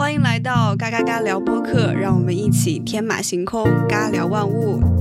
欢迎来到嘎嘎嘎聊播客，让我们一起天马行空，嘎聊万物。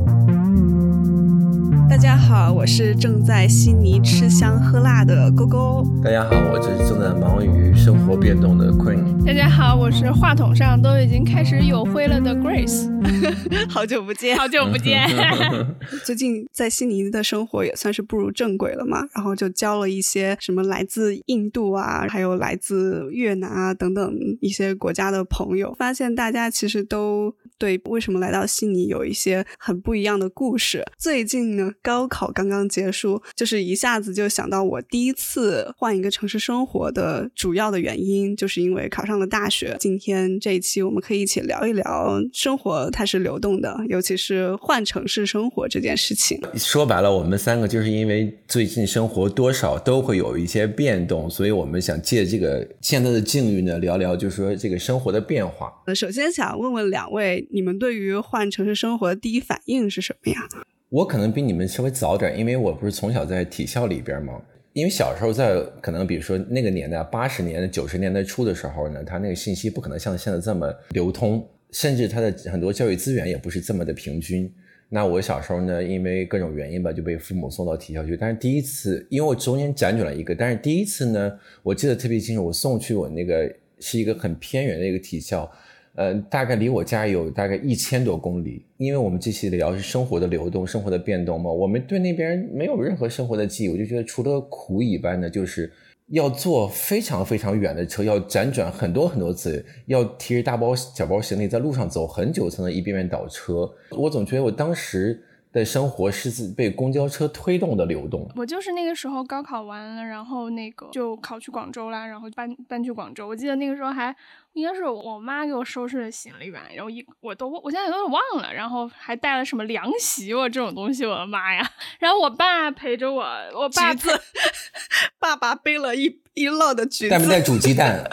大家好，我是正在悉尼吃香喝辣的勾勾。大家好，我这是正在忙于生活变动的 Queen。大家好，我是话筒上都已经开始有灰了的 Grace。好久不见，好久不见。最近在悉尼的生活也算是步入正轨了嘛，然后就交了一些什么来自印度啊，还有来自越南啊等等一些国家的朋友，发现大家其实都对为什么来到悉尼有一些很不一样的故事。最近呢，高考刚刚结束，就是一下子就想到我第一次换一个城市生活的主要的原因，就是因为考上了大学。今天这一期我们可以一起聊一聊生活它是流动的，尤其是换城市生活这件事情。说白了，我们三个就是因为最近生活多少都会有一些变动，所以我们想借这个现在的境遇呢，聊聊就是说这个生活的变化。呃，首先想问问两位，你们对于换城市生活的第一反应是什么呀？我可能比你们稍微早点，因为我不是从小在体校里边嘛。因为小时候在可能比如说那个年代，八十年代、九十年代初的时候呢，他那个信息不可能像现在这么流通，甚至他的很多教育资源也不是这么的平均。那我小时候呢，因为各种原因吧，就被父母送到体校去。但是第一次，因为我中间辗转了一个，但是第一次呢，我记得特别清楚，我送去我那个是一个很偏远的一个体校。呃，大概离我家有大概一千多公里，因为我们这期聊是生活的流动、生活的变动嘛，我们对那边没有任何生活的记忆，我就觉得除了苦以外呢，就是要坐非常非常远的车，要辗转很多很多次，要提着大包小包行李在路上走很久才能一遍遍倒车。我总觉得我当时。的生活是被公交车推动的流动。我就是那个时候高考完了，然后那个就考去广州啦，然后搬搬去广州。我记得那个时候还应该是我妈给我收拾的行李吧，然后一我都我现在有点忘了，然后还带了什么凉席我这种东西，我的妈呀！然后我爸陪着我，我爸子，爸爸背了一一摞的橘子，带没带煮鸡蛋？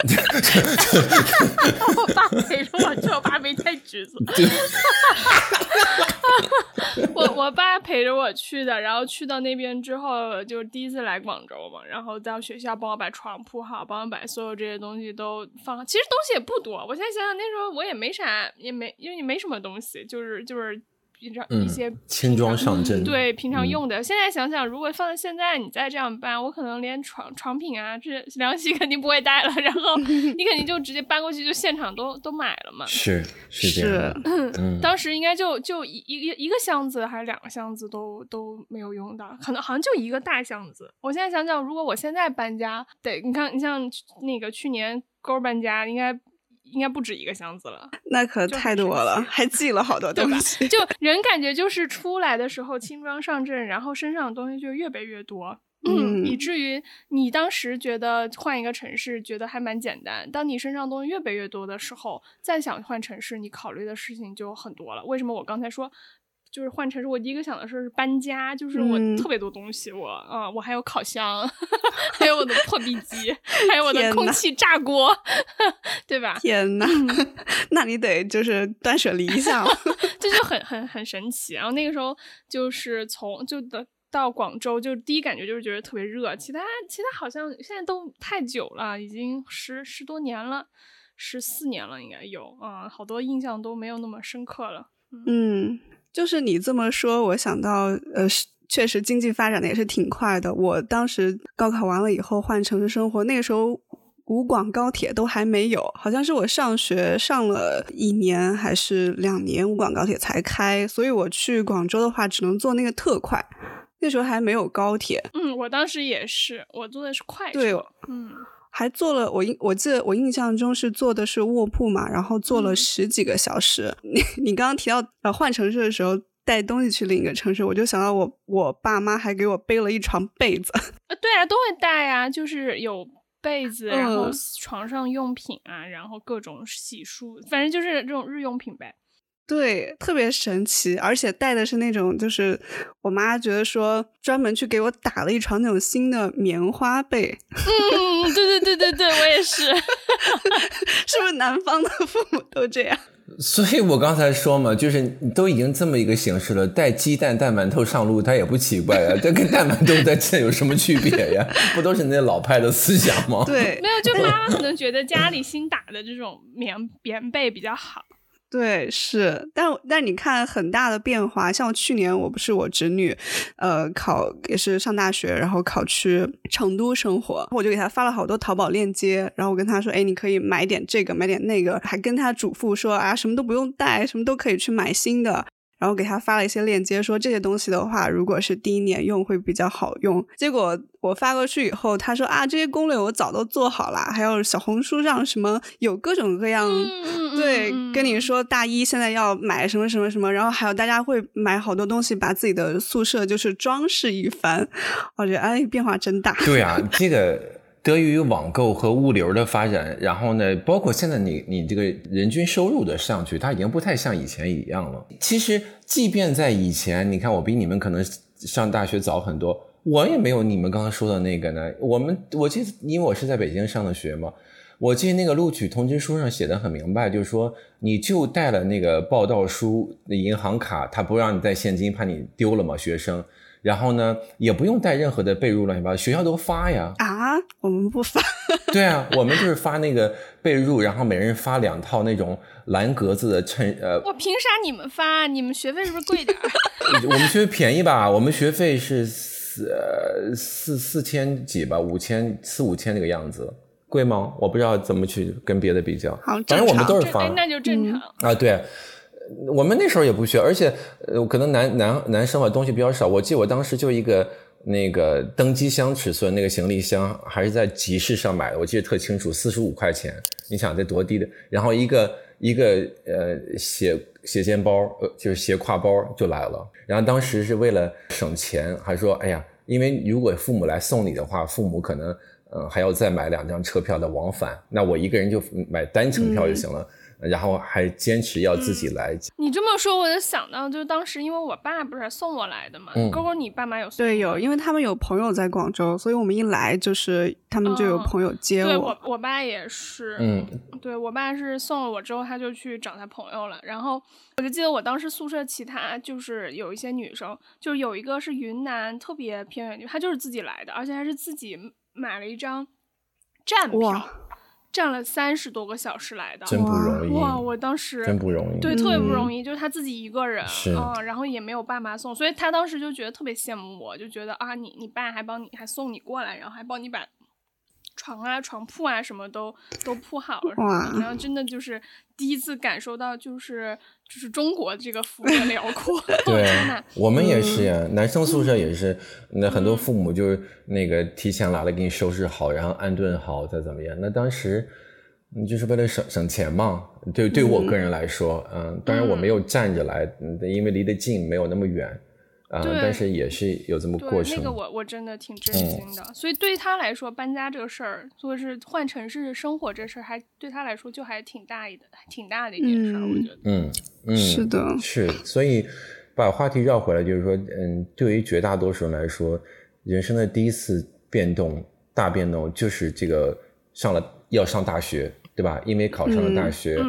我爸陪着我去，我爸没带橘子。我我爸陪着我去的，然后去到那边之后，就第一次来广州嘛，然后到学校帮我把床铺好，帮我把所有这些东西都放好。其实东西也不多，我现在想想那时候我也没啥，也没因为你没什么东西，就是就是。平常一些轻装上阵，对平常用的。现在想想，如果放在现在，你再这样搬，我可能连床床品啊，这凉席肯定不会带了。然后 你肯定就直接搬过去，就现场都都买了嘛。是是这样。当时应该就就一一个一个箱子还是两个箱子都都没有用到，可能好像就一个大箱子。我现在想想，如果我现在搬家，得你看，你像那个去年勾搬家，应该。应该不止一个箱子了，那可太多了，还寄了好多东西。就人感觉就是出来的时候轻装上阵，然后身上的东西就越背越多，嗯，以至于你当时觉得换一个城市觉得还蛮简单。当你身上东西越背越多的时候，再想换城市，你考虑的事情就很多了。为什么我刚才说？就是换成是，我第一个想的是搬家，就是我特别多东西，我啊，我还有烤箱，还有我的破壁机，还有我的空气炸锅，对吧？天呐，那你得就是断舍离一下了，这就很很很神奇。然后那个时候就是从就的到广州，就第一感觉就是觉得特别热，其他其他好像现在都太久了，已经十十多年了，十四年了应该有啊，好多印象都没有那么深刻了，嗯。就是你这么说，我想到，呃，确实经济发展的也是挺快的。我当时高考完了以后换城市生活，那个时候武广高铁都还没有，好像是我上学上了一年还是两年，武广高铁才开，所以我去广州的话只能坐那个特快，那时候还没有高铁。嗯，我当时也是，我坐的是快车。对，嗯。还做了我印我记得我印象中是坐的是卧铺嘛，然后坐了十几个小时。你你刚刚提到呃换城市的时候带东西去另一个城市，我就想到我我爸妈还给我背了一床被子。啊，对啊，都会带啊，就是有被子，然后床上用品啊，然后各种洗漱，反正就是这种日用品呗。对，特别神奇，而且带的是那种，就是我妈觉得说专门去给我打了一床那种新的棉花被。嗯，对对对对对，我也是。是不是南方的父母都这样？所以我刚才说嘛，就是都已经这么一个形式了，带鸡蛋带馒头上路，它也不奇怪啊。这跟带馒头在这有什么区别呀？不都是那老派的思想吗？对，没有，就妈妈可能觉得家里新打的这种棉棉被比较好。对，是，但但你看很大的变化，像去年我不是我侄女，呃，考也是上大学，然后考去成都生活，我就给她发了好多淘宝链接，然后我跟她说，哎，你可以买点这个，买点那个，还跟她嘱咐说啊，什么都不用带，什么都可以去买新的。然后给他发了一些链接，说这些东西的话，如果是第一年用会比较好用。结果我发过去以后，他说啊，这些攻略我早都做好了，还有小红书上什么有各种各样，对，跟你说大一现在要买什么什么什么，然后还有大家会买好多东西，把自己的宿舍就是装饰一番。我觉得哎，变化真大。对啊，这个。得益于网购和物流的发展，然后呢，包括现在你你这个人均收入的上去，它已经不太像以前一样了。其实，即便在以前，你看我比你们可能上大学早很多，我也没有你们刚刚说的那个呢。我们我记得，因为我是在北京上的学嘛，我记得那个录取通知书上写的很明白，就是说你就带了那个报到书、那银行卡，他不让你带现金，怕你丢了嘛，学生。然后呢，也不用带任何的被褥乱七八糟，学校都发呀。啊，我们不发。对啊，我们就是发那个被褥，然后每人发两套那种蓝格子的衬。呃，我凭啥你们发？你们学费是不是贵点儿 我们学费便宜吧？我们学费是四四四千几吧，五千四五千那个样子，贵吗？我不知道怎么去跟别的比较。好反正我们都是发，那就正常啊。对。我们那时候也不学，而且呃，可能男男男生吧东西比较少。我记得我当时就一个那个登机箱尺寸那个行李箱，还是在集市上买的，我记得特清楚，四十五块钱。你想这多低的？然后一个一个呃斜斜肩包，呃就是斜挎包就来了。然后当时是为了省钱，还说哎呀，因为如果父母来送你的话，父母可能嗯还要再买两张车票的往返，那我一个人就买单程票就行了。然后还坚持要自己来。你这么说，我就想到，就是当时因为我爸不是送我来的嘛。勾勾，你爸妈有？对，有，因为他们有朋友在广州，所以我们一来就是他们就有朋友接我。对我，我爸也是。嗯，对我爸是送了我之后，他就去找他朋友了。然后我就记得我当时宿舍其他就是有一些女生，就是有一个是云南特别偏远地方，她就是自己来的，而且还是自己买了一张站票。站了三十多个小时来的，真不容易哇！我当时真不容易，对，特别不容易，就是他自己一个人，嗯，然后也没有爸妈送，所以他当时就觉得特别羡慕我，就觉得啊，你你爸还帮你还送你过来，然后还帮你把床啊、床铺啊什么都都铺好了，然后真的就是第一次感受到，就是就是中国这个幅员辽阔。对，我们也是呀，男生宿舍也是，那很多父母就是那个提前来了给你收拾好，然后安顿好再怎么样。那当时你就是为了省省钱嘛。对，对我个人来说，嗯，当然我没有站着来，因为离得近，没有那么远。啊，但是也是有这么过程。那个我我真的挺震惊的，所以对于他来说，搬家这个事儿，或者是换城市生活这事儿，还对他来说就还挺大一的，挺大的一件事儿。我觉得，嗯嗯，是的，是。所以把话题绕回来，就是说，嗯，对于绝大多数人来说，人生的第一次变动、大变动，就是这个上了要上大学。对吧？因为考上了大学，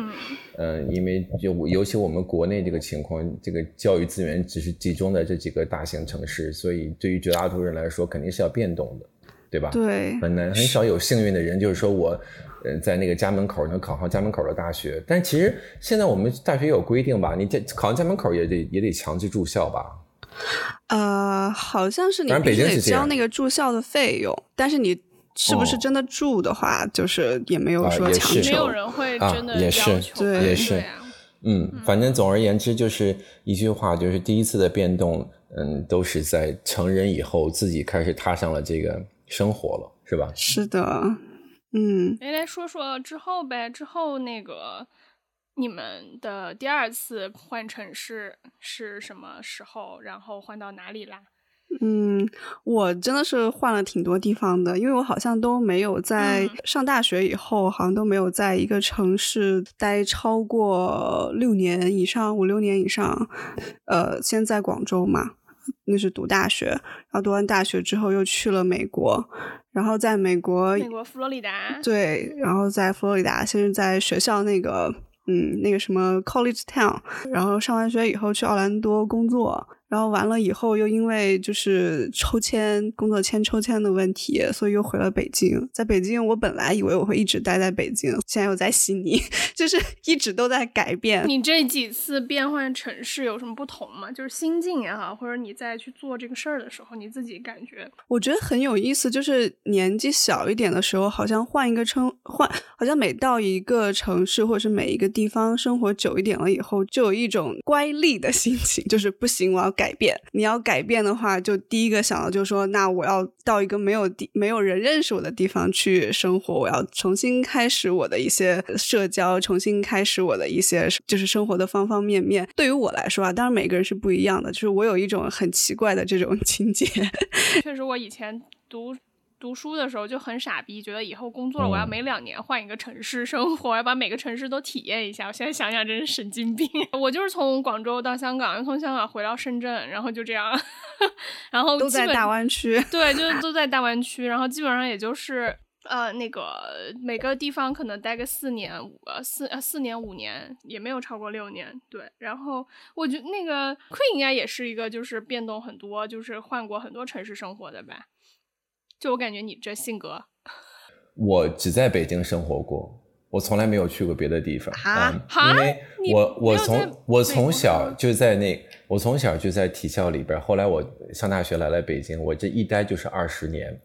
嗯，因为就尤其我们国内这个情况，这个教育资源只是集中在这几个大型城市，所以对于绝大多数人来说，肯定是要变动的，对吧？对，很难，很少有幸运的人，就是说我，呃，在那个家门口能考上家门口的大学。但其实现在我们大学有规定吧？你这考上家门口也得也得强制住校吧？呃，好像是你必须得交那个住校的费用，但是你。是不是真的住的话，就是也没有说强求，没有人会真的要求，对，也是，嗯，反正总而言之就是一句话，就是第一次的变动，嗯，都是在成人以后自己开始踏上了这个生活了，是吧？是的，嗯，来来说说之后呗，之后那个你们的第二次换城市是什么时候？然后换到哪里啦？嗯，我真的是换了挺多地方的，因为我好像都没有在上大学以后，好像都没有在一个城市待超过六年以上，五六年以上。呃，先在广州嘛，那是读大学，然后读完大学之后又去了美国，然后在美国，美国佛罗里达，对，然后在佛罗里达，先是在学校那个。嗯，那个什么 College Town，然后上完学以后去奥兰多工作。然后完了以后，又因为就是抽签工作签抽签的问题，所以又回了北京。在北京，我本来以为我会一直待在北京，现在又在悉尼，就是一直都在改变。你这几次变换城市有什么不同吗？就是心境也好，或者你在去做这个事儿的时候，你自己感觉？我觉得很有意思，就是年纪小一点的时候，好像换一个称换，好像每到一个城市或者是每一个地方生活久一点了以后，就有一种乖戾的心情，就是不行，我要。改变，你要改变的话，就第一个想到就是说，那我要到一个没有地、没有人认识我的地方去生活，我要重新开始我的一些社交，重新开始我的一些就是生活的方方面面。对于我来说啊，当然每个人是不一样的，就是我有一种很奇怪的这种情节。确实，我以前读。读书的时候就很傻逼，觉得以后工作了，我要每两年换一个城市生活，我要把每个城市都体验一下。我现在想想真是神经病。我就是从广州到香港，又从香港回到深圳，然后就这样，然后都在大湾区。对，就是 都在大湾区，然后基本上也就是呃那个每个地方可能待个四年五四呃四年五年，也没有超过六年。对，然后我觉得那个 Queen 应该也是一个就是变动很多，就是换过很多城市生活的吧。就我感觉你这性格，我只在北京生活过，我从来没有去过别的地方啊。因为我我从我从小就在那，我从小就在体校里边。后来我上大学来了北京，我这一待就是二十年。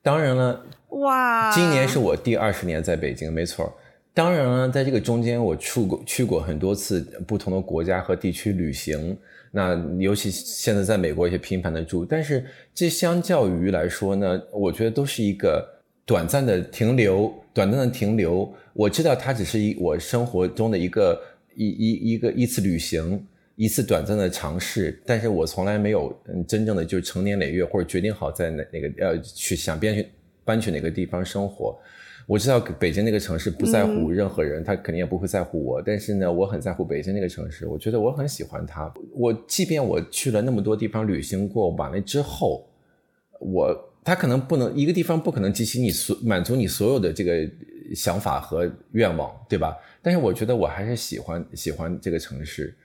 当然了，哇，今年是我第二十年在北京，没错。当然了，在这个中间，我去过去过很多次不同的国家和地区旅行。那尤其现在在美国也频繁的住，但是这相较于来说呢，我觉得都是一个短暂的停留，短暂的停留。我知道它只是一我生活中的一个一一一个一次旅行，一次短暂的尝试，但是我从来没有嗯真正的就是成年累月或者决定好在哪哪个呃去想搬去搬去哪个地方生活。我知道北京那个城市不在乎任何人，他肯定也不会在乎我。但是呢，我很在乎北京那个城市，我觉得我很喜欢它。我即便我去了那么多地方旅行过，完了之后，我他可能不能一个地方不可能激起你所满足你所有的这个想法和愿望，对吧？但是我觉得我还是喜欢喜欢这个城市。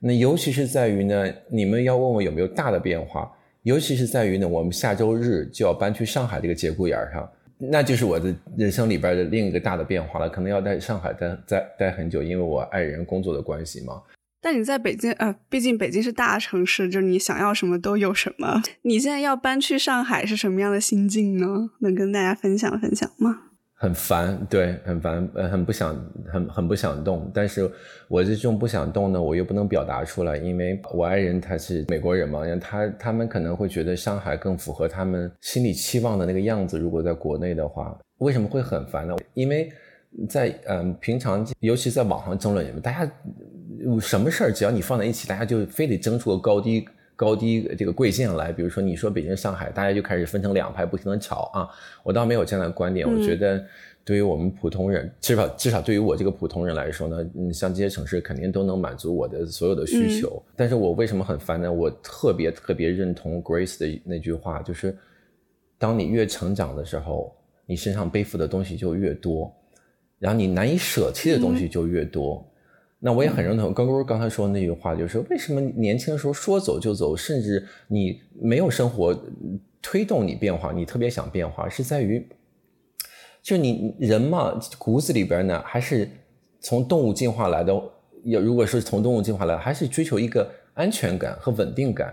那尤其是在于呢，你们要问我有没有大的变化，尤其是在于呢，我们下周日就要搬去上海这个节骨眼上。那就是我的人生里边的另一个大的变化了，可能要在上海待待待很久，因为我爱人工作的关系嘛。但你在北京，呃，毕竟北京是大城市，就是你想要什么都有什么。你现在要搬去上海是什么样的心境呢？能跟大家分享分享吗？很烦，对，很烦，呃，很不想，很很不想动。但是我这种不想动呢，我又不能表达出来，因为我爱人他是美国人嘛，他他们可能会觉得上海更符合他们心里期望的那个样子。如果在国内的话，为什么会很烦呢？因为在嗯平常，尤其在网上争论里面，大家什么事儿只要你放在一起，大家就非得争出个高低。高低这个贵贱来，比如说你说北京、上海，大家就开始分成两派，不停的吵啊。我倒没有这样的观点，我觉得对于我们普通人，至少至少对于我这个普通人来说呢，嗯，像这些城市肯定都能满足我的所有的需求。但是我为什么很烦呢？我特别特别认同 Grace 的那句话，就是当你越成长的时候，你身上背负的东西就越多，然后你难以舍弃的东西就越多。那我也很认同刚刚刚才说的那句话，就是为什么年轻的时候说走就走，甚至你没有生活推动你变化，你特别想变化，是在于，就你人嘛，骨子里边呢，还是从动物进化来的。要如果是从动物进化来，还是追求一个安全感和稳定感。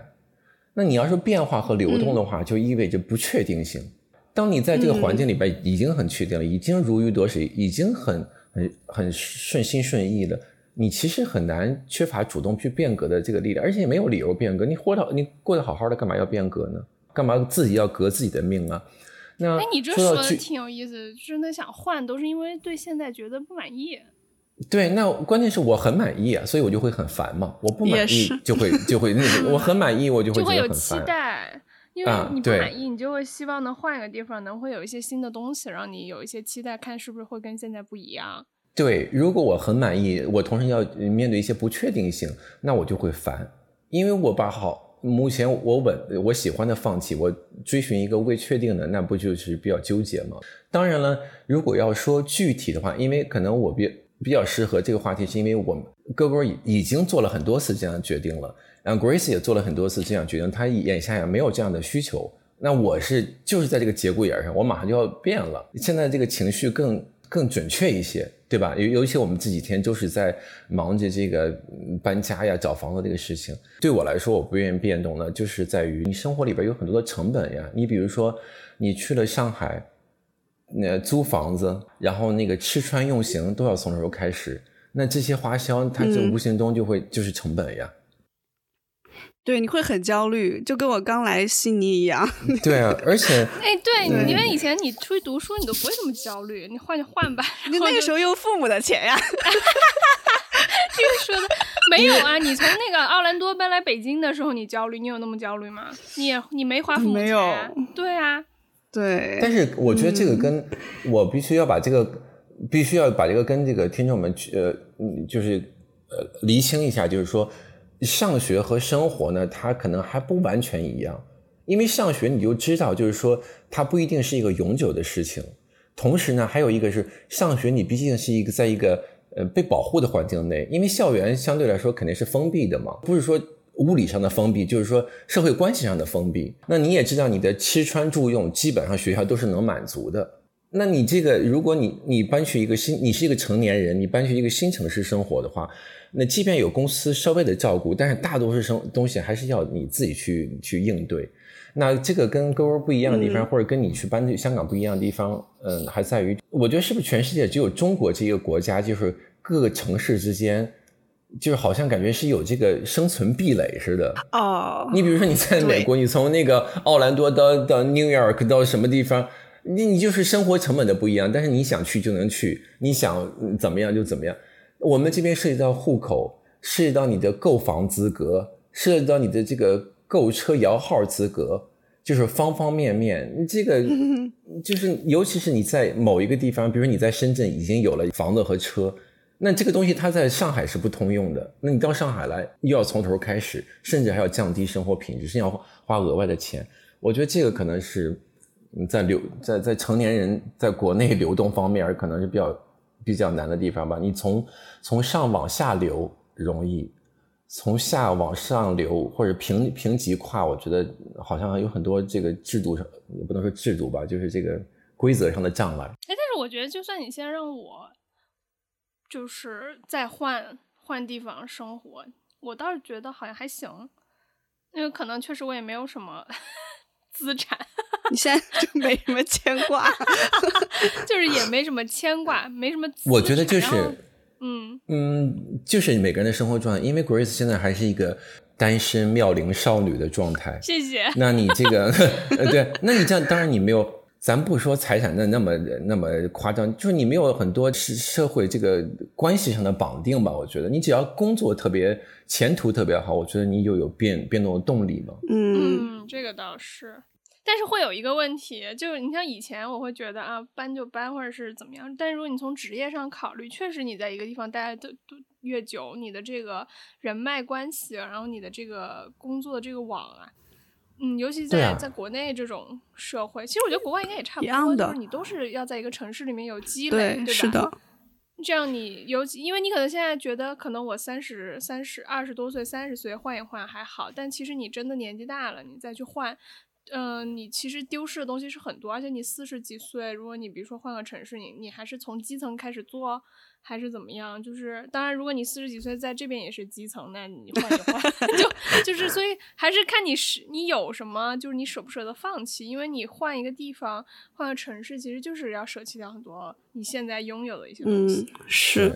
那你要是变化和流动的话，就意味着不确定性。当你在这个环境里边已经很确定了，已经如鱼得水，已经很很很顺心顺意了。你其实很难缺乏主动去变革的这个力量，而且也没有理由变革。你活得你过得好好的，干嘛要变革呢？干嘛自己要革自己的命啊？那哎，你这说的挺有意思，真的想换，都是因为对现在觉得不满意。对，那关键是我很满意啊，所以我就会很烦嘛。我不满意就会就会那个，我很满意，我就会就会有期待，因为你不满意，你就会希望能换一个地方，能会有一些新的东西，让你有一些期待，看是不是会跟现在不一样。对，如果我很满意，我同时要面对一些不确定性，那我就会烦，因为我把好目前我稳我喜欢的放弃，我追寻一个未确定的，那不就是比较纠结吗？当然了，如果要说具体的话，因为可能我比比较适合这个话题，是因为我们哥哥已已经做了很多次这样的决定了，然后 Grace 也做了很多次这样决定，他眼下也没有这样的需求。那我是就是在这个节骨眼上，我马上就要变了。现在这个情绪更更准确一些，对吧？尤尤其我们这几天都是在忙着这个搬家呀、找房子这个事情。对我来说，我不愿意变动的，就是在于你生活里边有很多的成本呀。你比如说，你去了上海。那租房子，然后那个吃穿用行都要从那时候开始，那这些花销，它就无形中就会就是成本呀。对，你会很焦虑，就跟我刚来悉尼一样。对啊，而且，哎，对，因为以前你出去读书，你都不会这么焦虑，你换就换吧。你那个时候用父母的钱呀。这个说的没有啊？你从那个奥兰多搬来北京的时候，你焦虑，你有那么焦虑吗？你你没花父母钱？对啊。对，但是我觉得这个跟我必须要把这个，必须要把这个跟这个听众们呃，就是呃厘清一下，就是说上学和生活呢，它可能还不完全一样，因为上学你就知道，就是说它不一定是一个永久的事情，同时呢，还有一个是上学你毕竟是一个在一个呃被保护的环境内，因为校园相对来说肯定是封闭的嘛，不是说。物理上的封闭，就是说社会关系上的封闭。那你也知道，你的吃穿住用基本上学校都是能满足的。那你这个，如果你你搬去一个新，你是一个成年人，你搬去一个新城市生活的话，那即便有公司稍微的照顾，但是大多数生东西还是要你自己去去应对。那这个跟哥哥不一样的地方，或者跟你去搬去香港不一样的地方，嗯，还在于，我觉得是不是全世界只有中国这个国家，就是各个城市之间。就是好像感觉是有这个生存壁垒似的哦。你比如说你在美国，你从那个奥兰多到到 New York 到什么地方，你你就是生活成本的不一样，但是你想去就能去，你想怎么样就怎么样。我们这边涉及到户口，涉及到你的购房资格，涉及到你的这个购车摇号资格，就是方方面面。这个 就是尤其是你在某一个地方，比如说你在深圳已经有了房子和车。那这个东西它在上海是不通用的，那你到上海来又要从头开始，甚至还要降低生活品质，甚至要花额外的钱。我觉得这个可能是在流在在成年人在国内流动方面，可能是比较比较难的地方吧。你从从上往下流容易，从下往上流或者平平级跨，我觉得好像有很多这个制度上也不能说制度吧，就是这个规则上的障碍。哎，但是我觉得就算你现在让我。就是再换换地方生活，我倒是觉得好像还行，因为可能确实我也没有什么资产。你现在就没什么牵挂，就是也没什么牵挂，没什么。我觉得就是，嗯嗯，就是每个人的生活状态，因为 Grace 现在还是一个单身妙龄少女的状态。谢谢。那你这个，对，那你这样当然你没有。咱不说财产的那么那么夸张，就是你没有很多是社会这个关系上的绑定吧？我觉得你只要工作特别前途特别好，我觉得你就有变变动的动力嘛。嗯，这个倒是，但是会有一个问题，就是你像以前我会觉得啊搬就搬或者是怎么样，但是如果你从职业上考虑，确实你在一个地方待的都越久，你的这个人脉关系，然后你的这个工作的这个网啊。嗯，尤其在在国内这种社会，其实我觉得国外应该也差不多，就是你都是要在一个城市里面有积累，对吧？是的。这样你尤其，因为你可能现在觉得，可能我三十三十二十多岁、三十岁换一换还好，但其实你真的年纪大了，你再去换，嗯，你其实丢失的东西是很多。而且你四十几岁，如果你比如说换个城市，你你还是从基层开始做。还是怎么样？就是当然，如果你四十几岁在这边也是基层，那你换就换，就就是，所以还是看你是你有什么，就是你舍不舍得放弃。因为你换一个地方，换个城市，其实就是要舍弃掉很多你现在拥有的一些东西。是。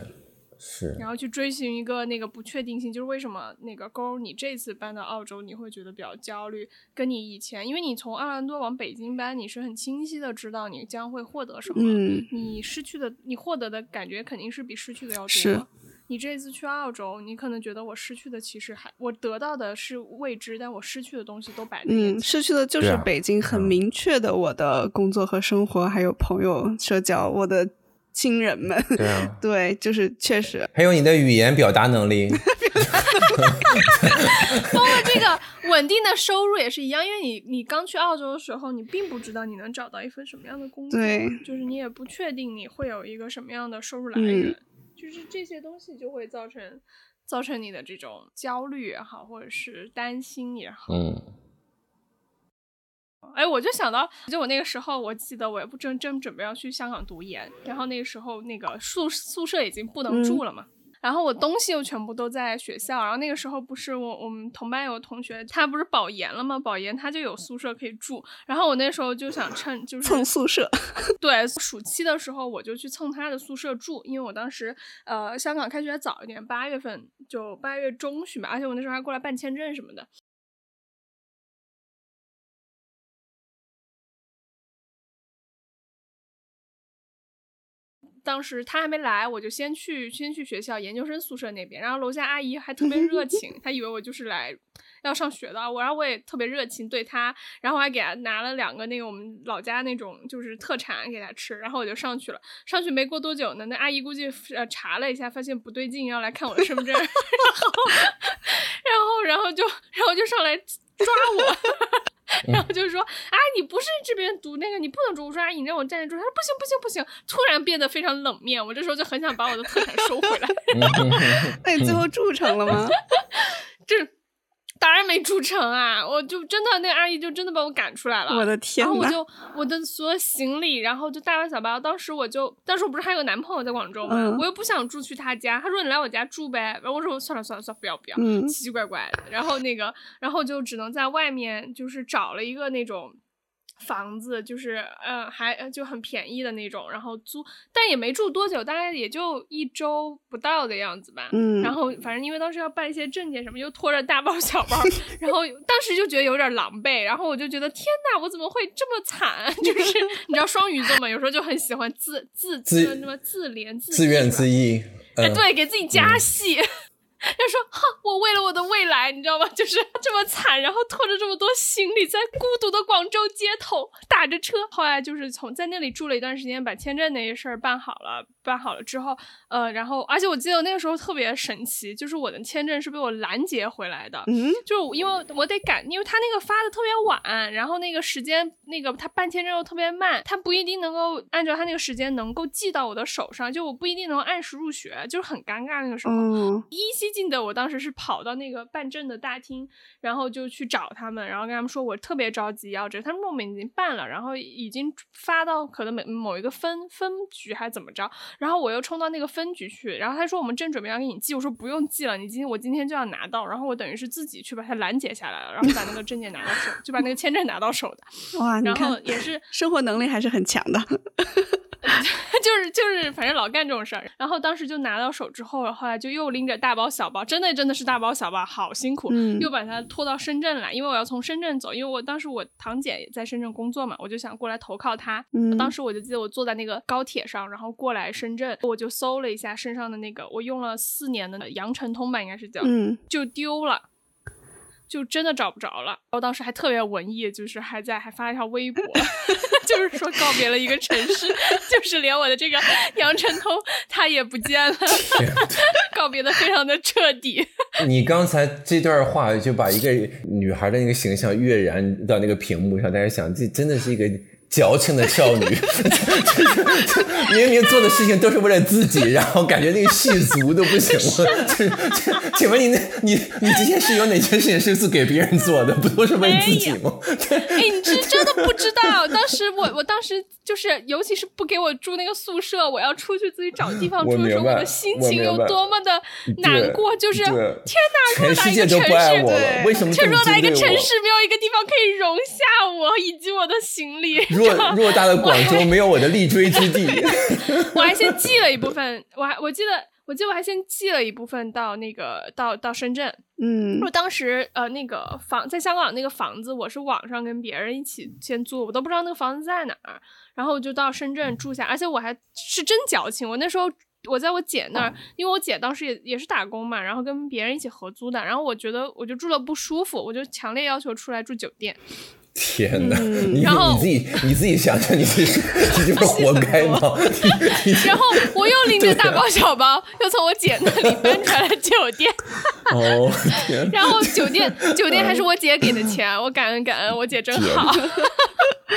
是，然后去追寻一个那个不确定性，就是为什么那个勾你这次搬到澳洲，你会觉得比较焦虑，跟你以前，因为你从奥兰多往北京搬，你是很清晰的知道你将会获得什么，你失去的，你获得的感觉肯定是比失去的要多。是，你这次去澳洲，你可能觉得我失去的其实还，我得到的是未知，但我失去的东西都摆在嗯，失去的就是北京很明确的我的工作和生活，还有朋友社交，我的。亲人们，对啊，对，就是确实，还有你的语言表达能力，包括这个稳定的收入也是一样，因为你你刚去澳洲的时候，你并不知道你能找到一份什么样的工作，对，就是你也不确定你会有一个什么样的收入来源，就是这些东西就会造成造成你的这种焦虑也好，或者是担心也好。嗯。哎，我就想到，就我那个时候，我记得我也不正正准备要去香港读研，然后那个时候那个宿宿舍已经不能住了嘛。然后我东西又全部都在学校，然后那个时候不是我我们同班有个同学，他不是保研了吗？保研他就有宿舍可以住，然后我那时候就想趁就是蹭宿舍，对，暑期的时候我就去蹭他的宿舍住，因为我当时呃香港开学早一点，八月份就八月中旬吧，而且我那时候还过来办签证什么的。当时他还没来，我就先去先去学校研究生宿舍那边，然后楼下阿姨还特别热情，她以为我就是来要上学的，我然后我也特别热情对她，然后我还给她拿了两个那个我们老家那种就是特产给她吃，然后我就上去了，上去没过多久呢，那阿姨估计呃查了一下，发现不对劲，要来看我的身份证，然后然后然后就然后就上来抓我。然后就是说，啊，你不是这边读那个，你不能住。我说，阿姨，你让我站着住。他说，不行，不行，不行。突然变得非常冷面，我这时候就很想把我的特产收回来。那你最后住成 了吗？这。当然没住成啊！我就真的那个阿姨就真的把我赶出来了。我的天！然后我就我的所有行李，然后就大包小包。当时我就当时我不是还有个男朋友在广州嘛，我又不想住去他家。他说你来我家住呗。然后我说算了算了算了，不要不要，奇奇怪怪的。然后那个，然后就只能在外面就是找了一个那种。房子就是，嗯，还就很便宜的那种，然后租，但也没住多久，大概也就一周不到的样子吧。嗯，然后反正因为当时要办一些证件什么，又拖着大包小包，然后当时就觉得有点狼狈，然后我就觉得天呐，我怎么会这么惨？就是 你知道双鱼座嘛，有时候就很喜欢自自自什么自怜自自怨自艾，哎，对，给自己加戏。他说：“哈，我为了我的未来，你知道吗？就是这么惨，然后拖着这么多行李，在孤独的广州街头打着车。后来就是从在那里住了一段时间，把签证那些事儿办好了。办好了之后，呃，然后而且我记得那个时候特别神奇，就是我的签证是被我拦截回来的。嗯，就是因为我得赶，因为他那个发的特别晚，然后那个时间那个他办签证又特别慢，他不一定能够按照他那个时间能够寄到我的手上，就我不一定能按时入学，就是很尴尬那个时候。依稀记得我当时是跑到那个办证的大厅，然后就去找他们，然后跟他们说我特别着急要这，他们说我们已经办了，然后已经发到可能某某一个分分局还怎么着。然后我又冲到那个分局去，然后他说我们正准备要给你寄，我说不用寄了，你今天我今天就要拿到，然后我等于是自己去把它拦截下来了，然后把那个证件拿到手，就把那个签证拿到手的。哇，然后也是生活能力还是很强的。就 是就是，反正老干这种事儿。然后当时就拿到手之后，后来就又拎着大包小包，真的真的是大包小包，好辛苦。又把它拖到深圳来，因为我要从深圳走，因为我当时我堂姐也在深圳工作嘛，我就想过来投靠她。当时我就记得我坐在那个高铁上，然后过来深圳，我就搜了一下身上的那个，我用了四年的羊城通吧，应该是叫，就丢了。就真的找不着了，我当时还特别文艺，就是还在还发了一条微博，就是说告别了一个城市，就是连我的这个杨晨通他也不见了，告别的非常的彻底。你刚才这段话就把一个女孩的那个形象跃然到那个屏幕上，大家想这真的是一个。矫情的少女，明明做的事情都是为了自己，然后感觉那个戏足都不行了。请问你那，你你这些事有哪件事情是是给别人做的？不都是为自己吗？哎，你真真的不知道。当时我，我当时就是，尤其是不给我住那个宿舍，我要出去自己找地方住的时候，我的心情有多么的难过。就是天哪，全世界都不爱我了，为什么？偌大一个城市没有一个地方可以容下我以及我的行李。偌偌大的 广州没有我的立锥之地，我还先寄了一部分，我还我记得，我记得我还先寄了一部分到那个到到深圳，嗯，我当时呃那个房在香港那个房子，我是网上跟别人一起先租，我都不知道那个房子在哪儿，然后我就到深圳住下，而且我还是真矫情，我那时候我在我姐那儿，因为我姐当时也也是打工嘛，然后跟别人一起合租的，然后我觉得我就住了不舒服，我就强烈要求出来住酒店。天哪！你然后你自己你自己想想，你这是 你这不是活该吗？然后我又拎着大包小包，又从我姐那里搬出来了酒店。哦天！然后酒店酒店还是我姐给的钱，我感恩感恩，我姐真好。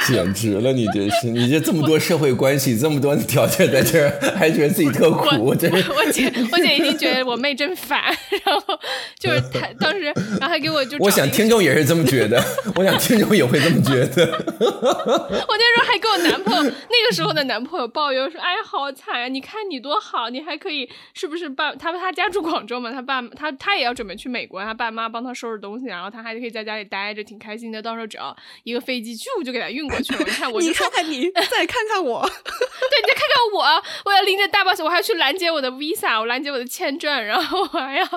简直了，你这是你这这么多社会关系，这么多条件在这儿，还觉得自己特苦，真是。我姐我姐一定觉得我妹真烦，然后就是她当时，然后还给我就我想听众也是这么觉得，我想听众也会这么觉得。我那时候还跟我男朋友，那个时候的男朋友抱怨说：“哎呀，好惨呀！你看你多好，你还可以是不是爸？他他家住广州嘛，他爸 他他也要准备去美国，他爸妈帮他收拾东西，然后他还可以在家里待着，挺开心的。到时候只要一个飞机咻就给他运过去了。你看我，你看看你，再看看我，对，你再看看我，我要拎着大包小，我还要去拦截我的 visa，我拦截我的签证，然后我还要。”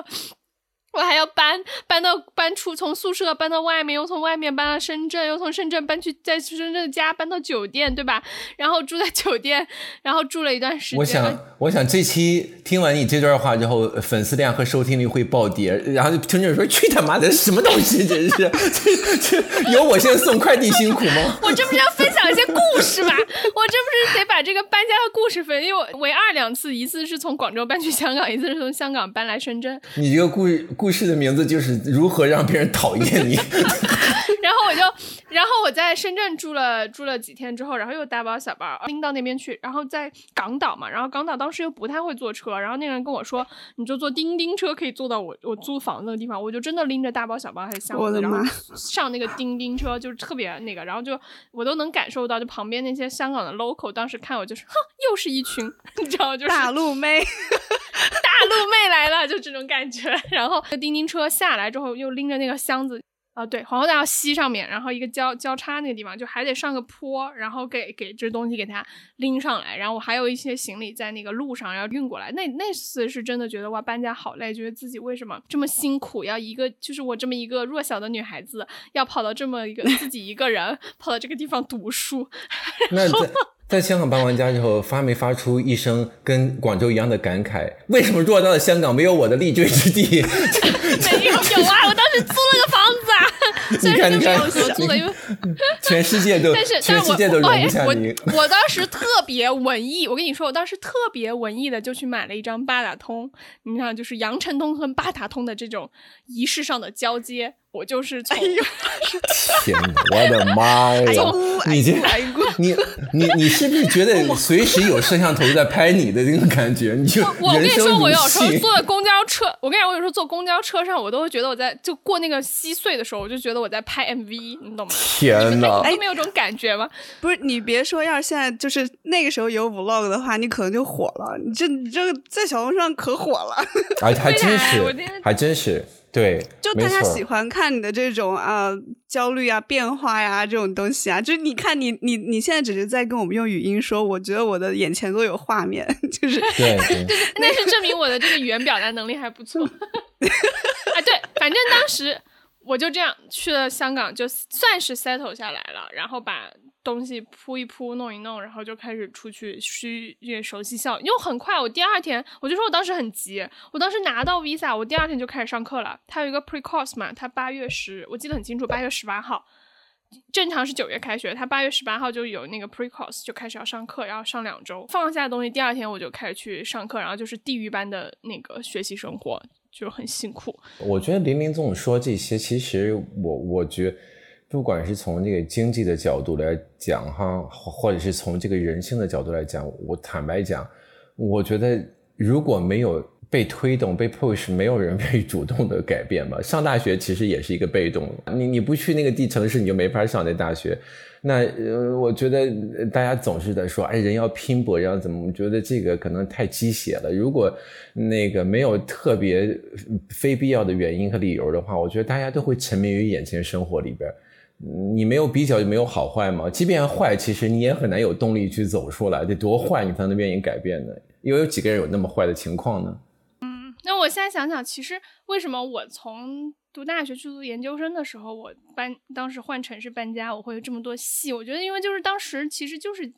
我还要搬搬到搬出从宿舍搬到外面，又从外面搬到深圳，又从深圳搬去在深圳的家搬到酒店，对吧？然后住在酒店，然后住了一段时间。我想，我想这期听完你这段话之后，粉丝量和收听率会暴跌。然后听众说：“去他妈的，什么东西？真是，这这有我现在送快递辛苦吗？” 我这不是要分享一些故事吧？我这不是得把这个搬家的故事分，因为我唯二两次，一次是从广州搬去香港，一次是从香港搬来深圳。你这个故故。故事的名字就是如何让别人讨厌你。然后我就，然后我在深圳住了住了几天之后，然后又大包小包拎到那边去。然后在港岛嘛，然后港岛当时又不太会坐车，然后那个人跟我说，你就坐叮叮车可以坐到我我租房那个地方。我就真的拎着大包小包还是箱子，然后上那个叮叮车，就是特别那个，然后就我都能感受到，就旁边那些香港的 local 当时看我就是，哼，又是一群，你知道，就是大陆妹。大陆妹来了，就这种感觉。然后叮叮车下来之后，又拎着那个箱子啊，对，皇后大道西上面，然后一个交交叉那个地方，就还得上个坡，然后给给这东西给它拎上来。然后我还有一些行李在那个路上要运过来。那那次是真的觉得哇，搬家好累，觉得自己为什么这么辛苦，要一个就是我这么一个弱小的女孩子，要跑到这么一个自己一个人跑到这个地方读书。那在。在香港搬完家之后，发没发出一声跟广州一样的感慨？为什么偌大的香港没有我的立锥之地？没有，有啊！我当时租了个房。你看，你看，租的，因为 全世界都，但是，全世界都容不下你。我当时特别文艺，我跟你说，我当时特别文艺的，就去买了一张八达通。你看，就是羊城通和八达通的这种仪式上的交接。我就是从，天哪，我的妈呀！你这，你你你是不是觉得随时有摄像头在拍你的那种感觉？你就我跟你说，我有时候坐在公交车，我跟你讲，我有时候坐公交车上，我都会觉得我在就过那个稀碎的时候，我就觉得我在拍 MV，你懂吗？天哪！哎，没有这种感觉吗？不是，你别说，要是现在就是那个时候有 Vlog 的话，你可能就火了。你这你这个在小红书上可火了，哎，还真是，还真是。对，就大家喜欢看你的这种啊焦虑啊变化呀这种东西啊，就是你看你你你现在只是在跟我们用语音说，我觉得我的眼前都有画面，就是 对，那是证明我的这个语言表达能力还不错。啊，对，反正当时我就这样去了香港，就算是 settle 下来了，然后把。东西铺一铺，弄一弄，然后就开始出去需越熟悉校，因为很快，我第二天我就说我当时很急，我当时拿到 visa，我第二天就开始上课了。他有一个 pre course 嘛，他八月十，我记得很清楚，八月十八号，正常是九月开学，他八月十八号就有那个 pre course 就开始要上课，然后上两周，放下东西，第二天我就开始去上课，然后就是地狱般的那个学习生活，就很辛苦。我觉得林林总总说这些，其实我我觉。不管是从这个经济的角度来讲，哈，或者是从这个人性的角度来讲，我坦白讲，我觉得如果没有被推动、被 push，没有人 会主动的改变吧。上大学其实也是一个被动，你你不去那个地城市，你就没法上那大学。那呃，我觉得大家总是在说，哎，人要拼搏，要怎么？我觉得这个可能太鸡血了。如果那个没有特别非必要的原因和理由的话，我觉得大家都会沉迷于眼前生活里边。你没有比较就没有好坏吗？即便坏，其实你也很难有动力去走出来。得多坏你才能愿意改变呢？又有几个人有那么坏的情况呢？嗯，那我现在想想，其实为什么我从读大学去读研究生的时候，我搬当时换城市搬家，我会有这么多戏？我觉得，因为就是当时其实就是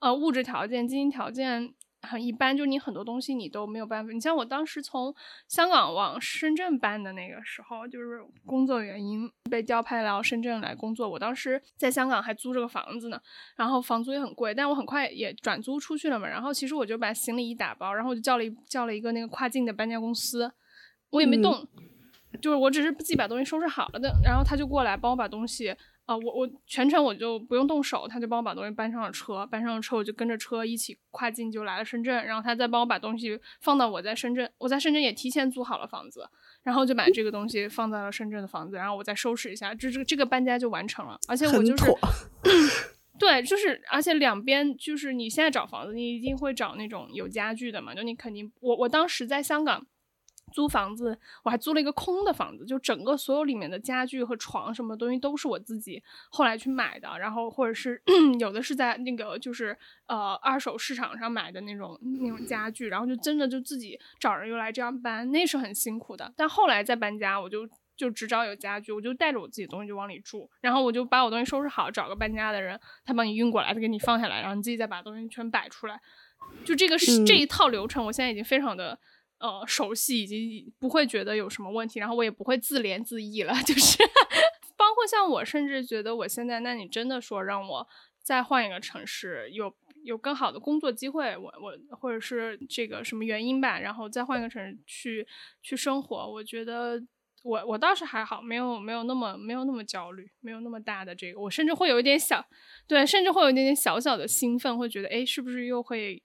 呃物质条件、经济条件很一般，就是你很多东西你都没有办法。你像我当时从香港往深圳搬的那个时候，就是工作原因被调派到深圳来工作。我当时在香港还租这个房子呢，然后房租也很贵，但我很快也转租出去了嘛。然后其实我就把行李一打包，然后我就叫了一叫了一个那个跨境的搬家公司，我也没动，就是我只是自己把东西收拾好了的，然后他就过来帮我把东西。啊，我我全程我就不用动手，他就帮我把东西搬上了车，搬上了车我就跟着车一起跨境就来了深圳，然后他再帮我把东西放到我在深圳，我在深圳也提前租好了房子，然后就把这个东西放在了深圳的房子，然后我再收拾一下，这这这个搬家就完成了，而且我就是，对，就是而且两边就是你现在找房子，你一定会找那种有家具的嘛，就你肯定我我当时在香港。租房子，我还租了一个空的房子，就整个所有里面的家具和床什么东西都是我自己后来去买的，然后或者是 有的是在那个就是呃二手市场上买的那种那种家具，然后就真的就自己找人又来这样搬，那是很辛苦的。但后来再搬家，我就就只找有家具，我就带着我自己东西就往里住，然后我就把我东西收拾好，找个搬家的人，他帮你运过来，他给你放下来，然后你自己再把东西全摆出来，就这个是这一套流程，我现在已经非常的。呃，熟悉已经不会觉得有什么问题，然后我也不会自怜自艾了。就是包括像我，甚至觉得我现在，那你真的说让我再换一个城市，有有更好的工作机会，我我或者是这个什么原因吧，然后再换一个城市去去生活，我觉得我我倒是还好，没有没有那么没有那么焦虑，没有那么大的这个，我甚至会有一点小，对，甚至会有一点点小小的兴奋，会觉得哎，是不是又会。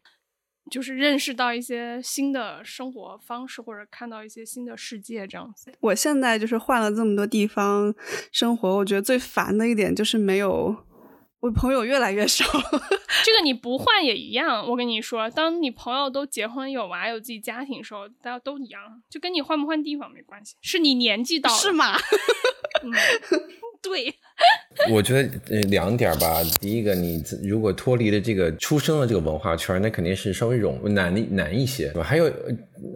就是认识到一些新的生活方式，或者看到一些新的世界，这样子。我现在就是换了这么多地方生活，我觉得最烦的一点就是没有我朋友越来越少。这个你不换也一样。我跟你说，当你朋友都结婚有娃有自己家庭的时候，大家都一样，就跟你换不换地方没关系，是你年纪到了，是吗？对。我觉得呃两点吧，第一个，你如果脱离了这个出生的这个文化圈，那肯定是稍微容难难一些。还有，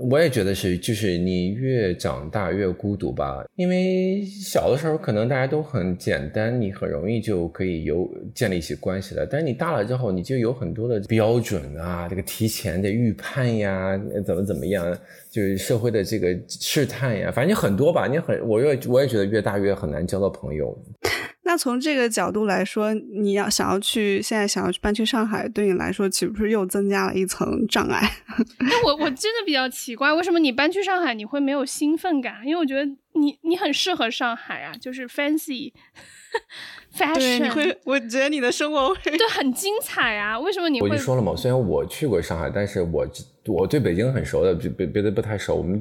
我也觉得是，就是你越长大越孤独吧，因为小的时候可能大家都很简单，你很容易就可以有建立起关系了。但是你大了之后，你就有很多的标准啊，这个提前的预判呀，怎么怎么样，就是社会的这个试探呀，反正很多吧。你很，我越我也觉得越大越很难交到朋友。那从这个角度来说，你要想要去现在想要去搬去上海，对你来说岂不是又增加了一层障碍？那我我真的比较奇怪，为什么你搬去上海你会没有兴奋感？因为我觉得你你很适合上海啊，就是 fancy，fashion，你会，我觉得你的生活会对很精彩啊。为什么你会？我就说了嘛，虽然我去过上海，但是我我对北京很熟的，别别的不太熟。我们。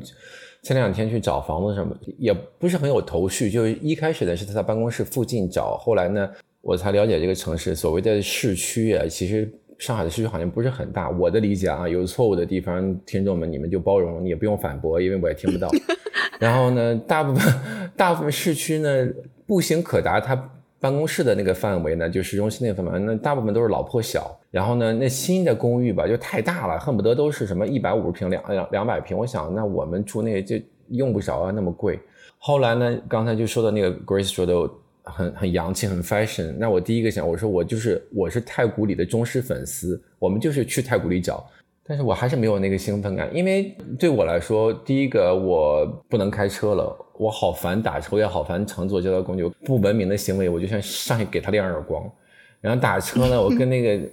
前两天去找房子什么，也不是很有头绪。就一开始呢是在他办公室附近找，后来呢我才了解这个城市所谓的市区啊，其实上海的市区好像不是很大。我的理解啊，有错误的地方，听众们你们就包容，也不用反驳，因为我也听不到。然后呢，大部分大部分市区呢步行可达，他办公室的那个范围呢，就市中心那个范围，那大部分都是老破小。然后呢，那新的公寓吧就太大了，恨不得都是什么一百五十平、两两两百平。我想，那我们住那就用不着啊，那么贵。后来呢，刚才就说到那个 Grace 说的很很洋气、很 fashion。那我第一个想，我说我就是我是太古里的忠实粉丝，我们就是去太古里找。但是我还是没有那个兴奋感，因为对我来说，第一个我不能开车了，我好烦打车，也好烦乘坐交通工具，不文明的行为，我就想上去给他两耳光。然后打车呢，我跟那个。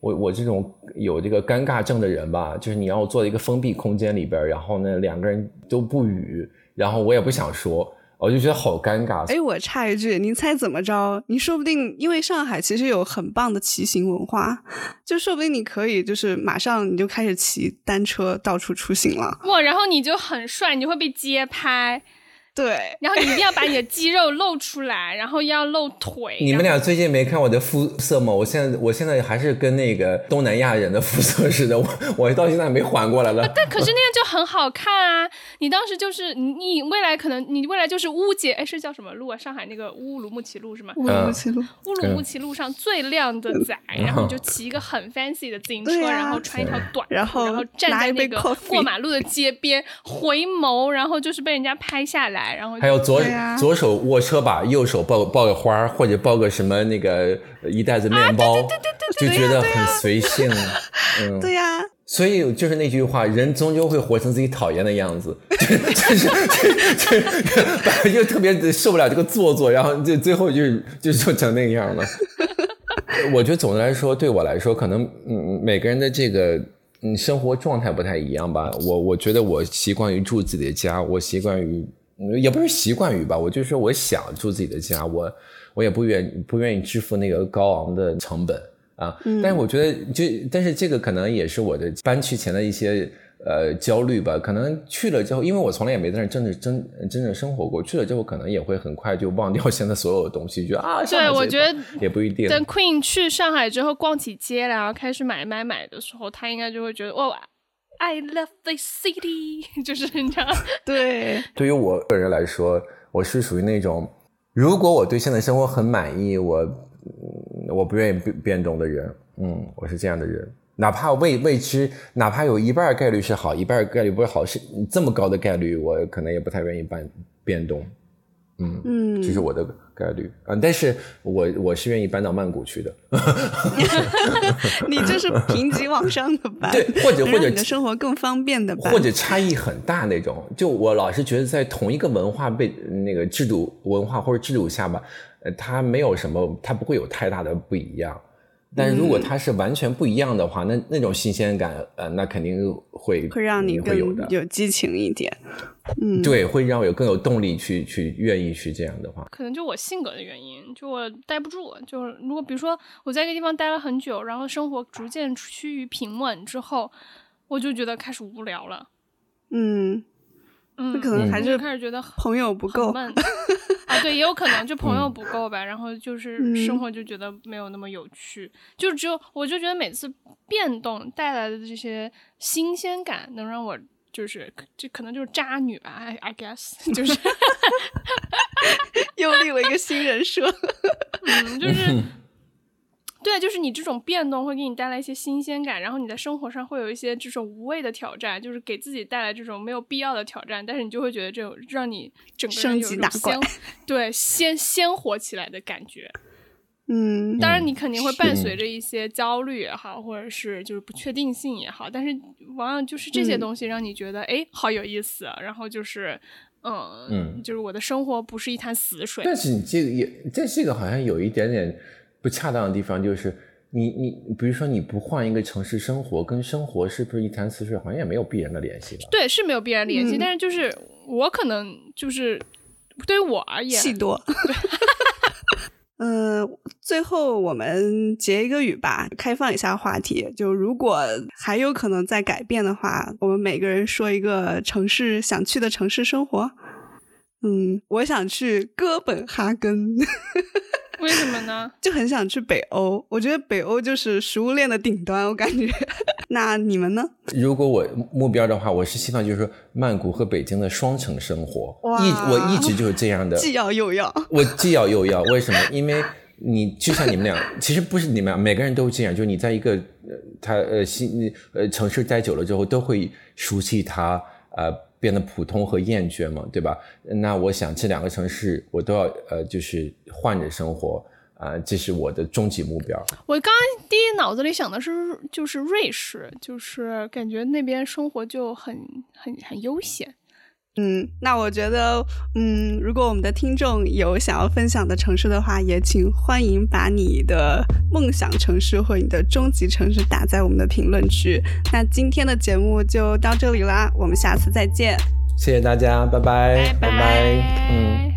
我我这种有这个尴尬症的人吧，就是你要坐在一个封闭空间里边，然后呢两个人都不语，然后我也不想说，我就觉得好尴尬。哎，我插一句，您猜怎么着？你说不定因为上海其实有很棒的骑行文化，就说不定你可以就是马上你就开始骑单车到处出行了。哇，然后你就很帅，你就会被街拍。对，然后你一定要把你的肌肉露出来，然后要露腿。你们俩最近没看我的肤色吗？我现在我现在还是跟那个东南亚人的肤色似的，我我到现在没缓过来了。但可是那样就很好看啊！你当时就是你未来可能你未来就是乌节哎是叫什么路啊？上海那个乌鲁木齐路是吗？乌鲁木齐路，乌鲁木齐路上最靓的仔，然后你就骑一个很 fancy 的自行车，然后穿一条短然后然后站在那个过马路的街边回眸，然后就是被人家拍下来。然后还有左左手握车把，右手抱抱个花或者抱个什么那个一袋子面包，对对对对对，就觉得很随性。嗯，对呀。所以就是那句话，人终究会活成自己讨厌的样子，就是就是 本来就特别受不了这个做作，然后就最后就就就成那个样了。我觉得总的来说，对我来说，可能嗯每个人的这个嗯生活状态不太一样吧。我我觉得我习惯于住自己的家，我习惯于也不是习惯于吧，我就是我想住自己的家，我我也不愿不愿意支付那个高昂的成本。啊，但是我觉得，就但是这个可能也是我的搬去前的一些呃焦虑吧。可能去了之后，因为我从来也没在那真正真真正生活过，去了之后可能也会很快就忘掉现在所有的东西，觉得啊，对，我觉得也不一定。等 Queen 去上海之后逛起街来，然后开始买买买的时候，他应该就会觉得哇，I love this city，就是你知道？对，对于我个人来说，我是属于那种，如果我对现在生活很满意，我。我不愿意变变动的人，嗯，我是这样的人，哪怕未未知，哪怕有一半概率是好，一半概率不是好，是这么高的概率，我可能也不太愿意变变动，嗯嗯，这是我的概率嗯，但是我我是愿意搬到曼谷去的，你这是平级往上的搬，对，或者或者你的生活更方便的搬，或者差异很大那种，就我老是觉得在同一个文化被那个制度文化或者制度下吧。呃，它没有什么，它不会有太大的不一样。但是如果它是完全不一样的话，那那种新鲜感，呃，那肯定会会让你更有激情一点。嗯，对，会让我有更有动力去去愿意去这样的话。可能就我性格的原因，就我待不住。就是如果比如说我在一个地方待了很久，然后生活逐渐趋于平稳之后，我就觉得开始无聊了。嗯。嗯，可能还是开始觉得朋友不够闷啊，对，也有可能就朋友不够吧，然后就是生活就觉得没有那么有趣，就只有我就觉得每次变动带来的这些新鲜感，能让我就是这可能就是渣女吧，I I guess 就是又立了一个新人设，嗯，就是。对，就是你这种变动会给你带来一些新鲜感，然后你在生活上会有一些这种无谓的挑战，就是给自己带来这种没有必要的挑战，但是你就会觉得这种让你整个人有一种鲜对鲜鲜活起来的感觉。嗯，当然你肯定会伴随着一些焦虑也好，或者是就是不确定性也好，但是往往就是这些东西让你觉得哎好有意思，然后就是嗯嗯，就是我的生活不是一潭死水。但是你这个也这这个好像有一点点。不恰当的地方就是，你你比如说你不换一个城市生活，跟生活是不是一潭死水，好像也没有必然的联系吧？对，是没有必然联系，但是就是我可能就是对于我而言，气多。嗯，最后我们结一个语吧，开放一下话题。就如果还有可能再改变的话，我们每个人说一个城市想去的城市生活。嗯，我想去哥本哈根。为什么呢？就很想去北欧，我觉得北欧就是食物链的顶端，我感觉。那你们呢？如果我目标的话，我是希望就是说曼谷和北京的双城生活。一我一直就是这样的，既要又要。我既要又要，为什么？因为你就像你们俩，其实不是你们俩，每个人都这样。就是你在一个呃，他呃新呃城市待久了之后，都会熟悉它，呃。变得普通和厌倦嘛，对吧？那我想这两个城市我都要呃，就是换着生活啊，这是我的终极目标。我刚刚第一脑子里想的是就是瑞士，就是感觉那边生活就很很很悠闲。嗯，那我觉得，嗯，如果我们的听众有想要分享的城市的话，也请欢迎把你的梦想城市或你的终极城市打在我们的评论区。那今天的节目就到这里啦，我们下次再见，谢谢大家，拜拜，拜拜，嗯。